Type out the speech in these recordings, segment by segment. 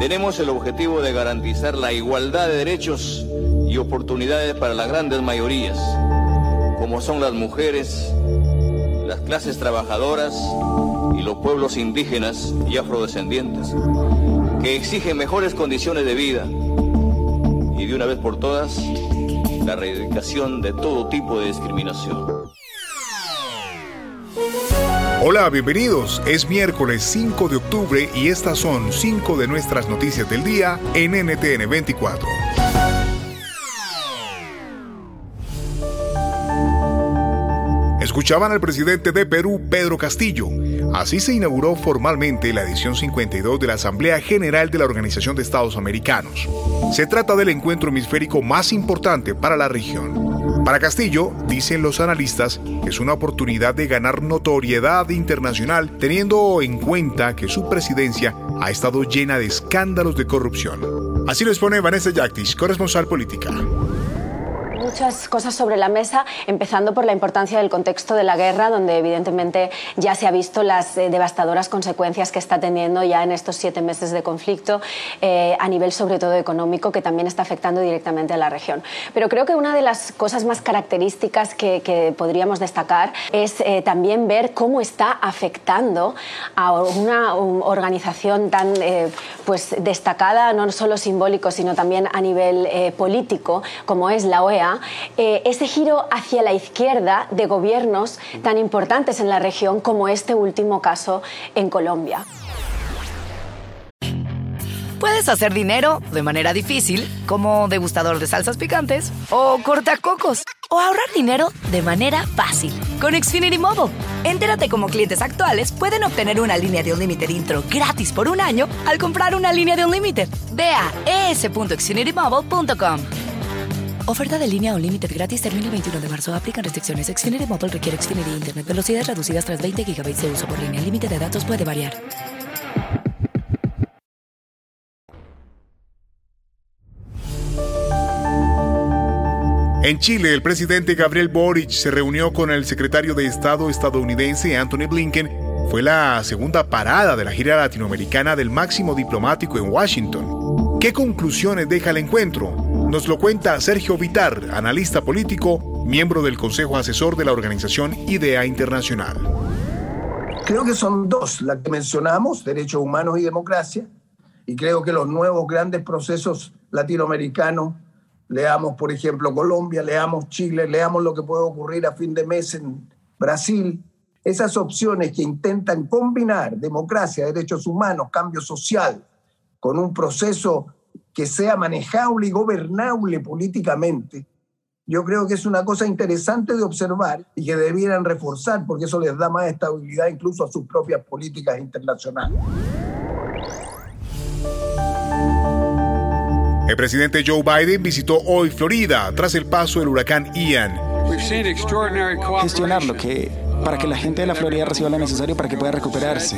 tenemos el objetivo de garantizar la igualdad de derechos y oportunidades para las grandes mayorías, como son las mujeres, las clases trabajadoras y los pueblos indígenas y afrodescendientes, que exigen mejores condiciones de vida y de una vez por todas la erradicación de todo tipo de discriminación. Hola, bienvenidos. Es miércoles 5 de octubre y estas son 5 de nuestras noticias del día en NTN 24. Escuchaban al presidente de Perú, Pedro Castillo. Así se inauguró formalmente la edición 52 de la Asamblea General de la Organización de Estados Americanos. Se trata del encuentro hemisférico más importante para la región. Para Castillo, dicen los analistas, es una oportunidad de ganar notoriedad internacional teniendo en cuenta que su presidencia ha estado llena de escándalos de corrupción. Así lo expone Vanessa Yactis, corresponsal política muchas cosas sobre la mesa, empezando por la importancia del contexto de la guerra, donde evidentemente ya se ha visto las eh, devastadoras consecuencias que está teniendo ya en estos siete meses de conflicto, eh, a nivel sobre todo económico, que también está afectando directamente a la región. Pero creo que una de las cosas más características que, podríamos destacar es eh, también ver cómo está afectando a una organización tan pues destacada, no solo simbólico, sino también a nivel político, como es la OEA, eh, ese giro hacia la izquierda de gobiernos tan importantes en la región como este último caso en Colombia. Puedes hacer dinero de manera difícil, como degustador de salsas picantes, o cortacocos, o ahorrar dinero de manera fácil con Xfinity Mobile. Entérate cómo clientes actuales pueden obtener una línea de Unlimited intro gratis por un año al comprar una línea de Unlimited. Ve a es.xfinitymobile.com. Oferta de línea o límite gratis termina el 21 de marzo. Aplican restricciones. Xfinity Mobile requiere Xfinity Internet. Velocidades reducidas tras 20 GB de uso por línea. El límite de datos puede variar. En Chile, el presidente Gabriel Boric se reunió con el secretario de Estado estadounidense Anthony Blinken. Fue la segunda parada de la gira latinoamericana del máximo diplomático en Washington. ¿Qué conclusiones deja el encuentro? Nos lo cuenta Sergio Vitar, analista político, miembro del Consejo Asesor de la organización IDEA Internacional. Creo que son dos las que mencionamos, derechos humanos y democracia, y creo que los nuevos grandes procesos latinoamericanos, leamos por ejemplo Colombia, leamos Chile, leamos lo que puede ocurrir a fin de mes en Brasil, esas opciones que intentan combinar democracia, derechos humanos, cambio social, con un proceso que sea manejable y gobernable políticamente, yo creo que es una cosa interesante de observar y que debieran reforzar porque eso les da más estabilidad incluso a sus propias políticas internacionales. El presidente Joe Biden visitó hoy Florida tras el paso del huracán Ian. Gestionar lo que para que la gente de la Florida reciba lo necesario para que pueda recuperarse.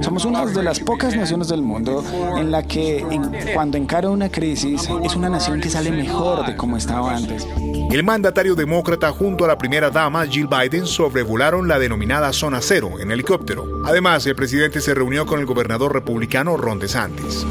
Somos una de las pocas naciones del mundo en la que cuando encara una crisis es una nación que sale mejor de como estaba antes. El mandatario demócrata junto a la primera dama Jill Biden sobrevolaron la denominada zona cero en helicóptero. Además, el presidente se reunió con el gobernador republicano Ron DeSantis.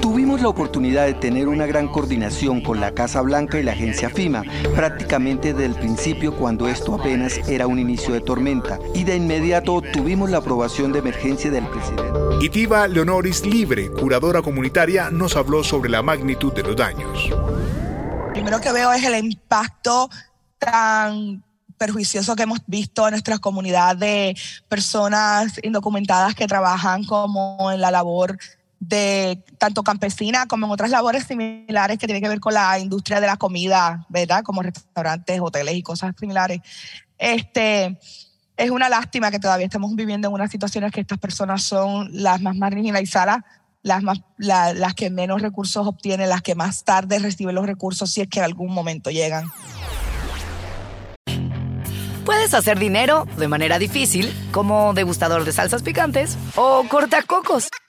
Tuvimos la oportunidad de tener una gran coordinación con la Casa Blanca y la agencia FIMA, prácticamente desde el principio cuando esto apenas era un inicio de tormenta, y de inmediato tuvimos la aprobación de emergencia del presidente. Itiva Leonoris Libre, curadora comunitaria, nos habló sobre la magnitud de los daños. Primero que veo es el impacto tan perjuicioso que hemos visto en nuestra comunidad de personas indocumentadas que trabajan como en la labor de tanto campesina como en otras labores similares que tienen que ver con la industria de la comida, ¿verdad? Como restaurantes, hoteles y cosas similares. Este, es una lástima que todavía estemos viviendo en unas situaciones que estas personas son las más marginalizadas, las, más, las que menos recursos obtienen, las que más tarde reciben los recursos si es que en algún momento llegan. Puedes hacer dinero de manera difícil, como degustador de salsas picantes, o cortacocos,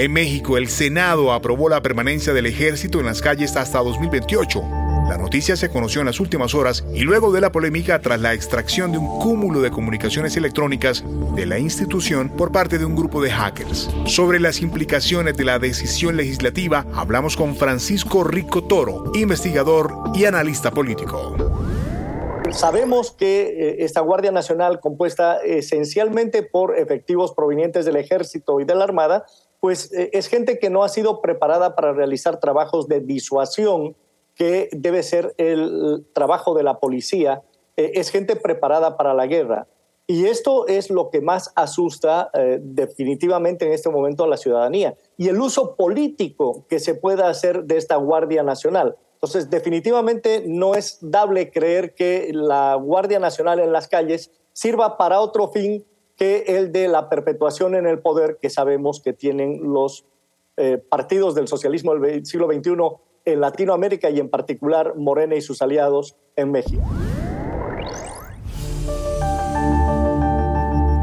En México, el Senado aprobó la permanencia del ejército en las calles hasta 2028. La noticia se conoció en las últimas horas y luego de la polémica tras la extracción de un cúmulo de comunicaciones electrónicas de la institución por parte de un grupo de hackers. Sobre las implicaciones de la decisión legislativa, hablamos con Francisco Rico Toro, investigador y analista político. Sabemos que eh, esta Guardia Nacional, compuesta esencialmente por efectivos provenientes del Ejército y de la Armada, pues eh, es gente que no ha sido preparada para realizar trabajos de disuasión, que debe ser el trabajo de la policía. Eh, es gente preparada para la guerra. Y esto es lo que más asusta eh, definitivamente en este momento a la ciudadanía. Y el uso político que se pueda hacer de esta Guardia Nacional. Entonces, definitivamente no es dable creer que la Guardia Nacional en las calles sirva para otro fin que el de la perpetuación en el poder que sabemos que tienen los eh, partidos del socialismo del siglo XXI en Latinoamérica y en particular Morena y sus aliados en México.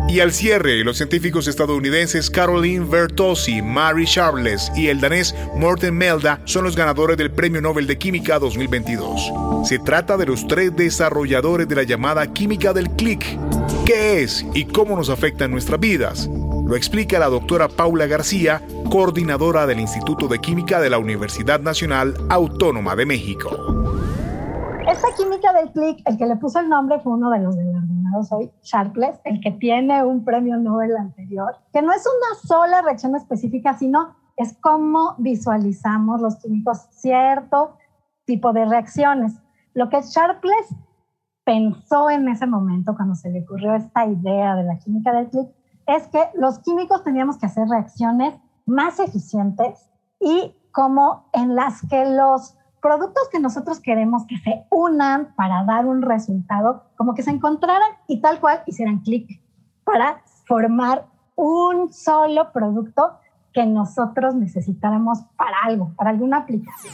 Y al cierre, los científicos estadounidenses Caroline Bertozzi, Mary Charles y el danés Morten Melda son los ganadores del Premio Nobel de Química 2022. Se trata de los tres desarrolladores de la llamada química del clic, ¿Qué es y cómo nos afecta en nuestras vidas? Lo explica la doctora Paula García, coordinadora del Instituto de Química de la Universidad Nacional Autónoma de México. Esta química del clic, el que le puso el nombre fue uno de los galardonados hoy, Sharpless, el que tiene un premio Nobel anterior, que no es una sola reacción específica, sino es cómo visualizamos los químicos cierto tipo de reacciones. Lo que Sharpless pensó en ese momento cuando se le ocurrió esta idea de la química del clic es que los químicos teníamos que hacer reacciones más eficientes y como en las que los productos que nosotros queremos que se unan para dar un resultado, como que se encontraran y tal cual hicieran clic para formar un solo producto que nosotros necesitáramos para algo, para alguna aplicación.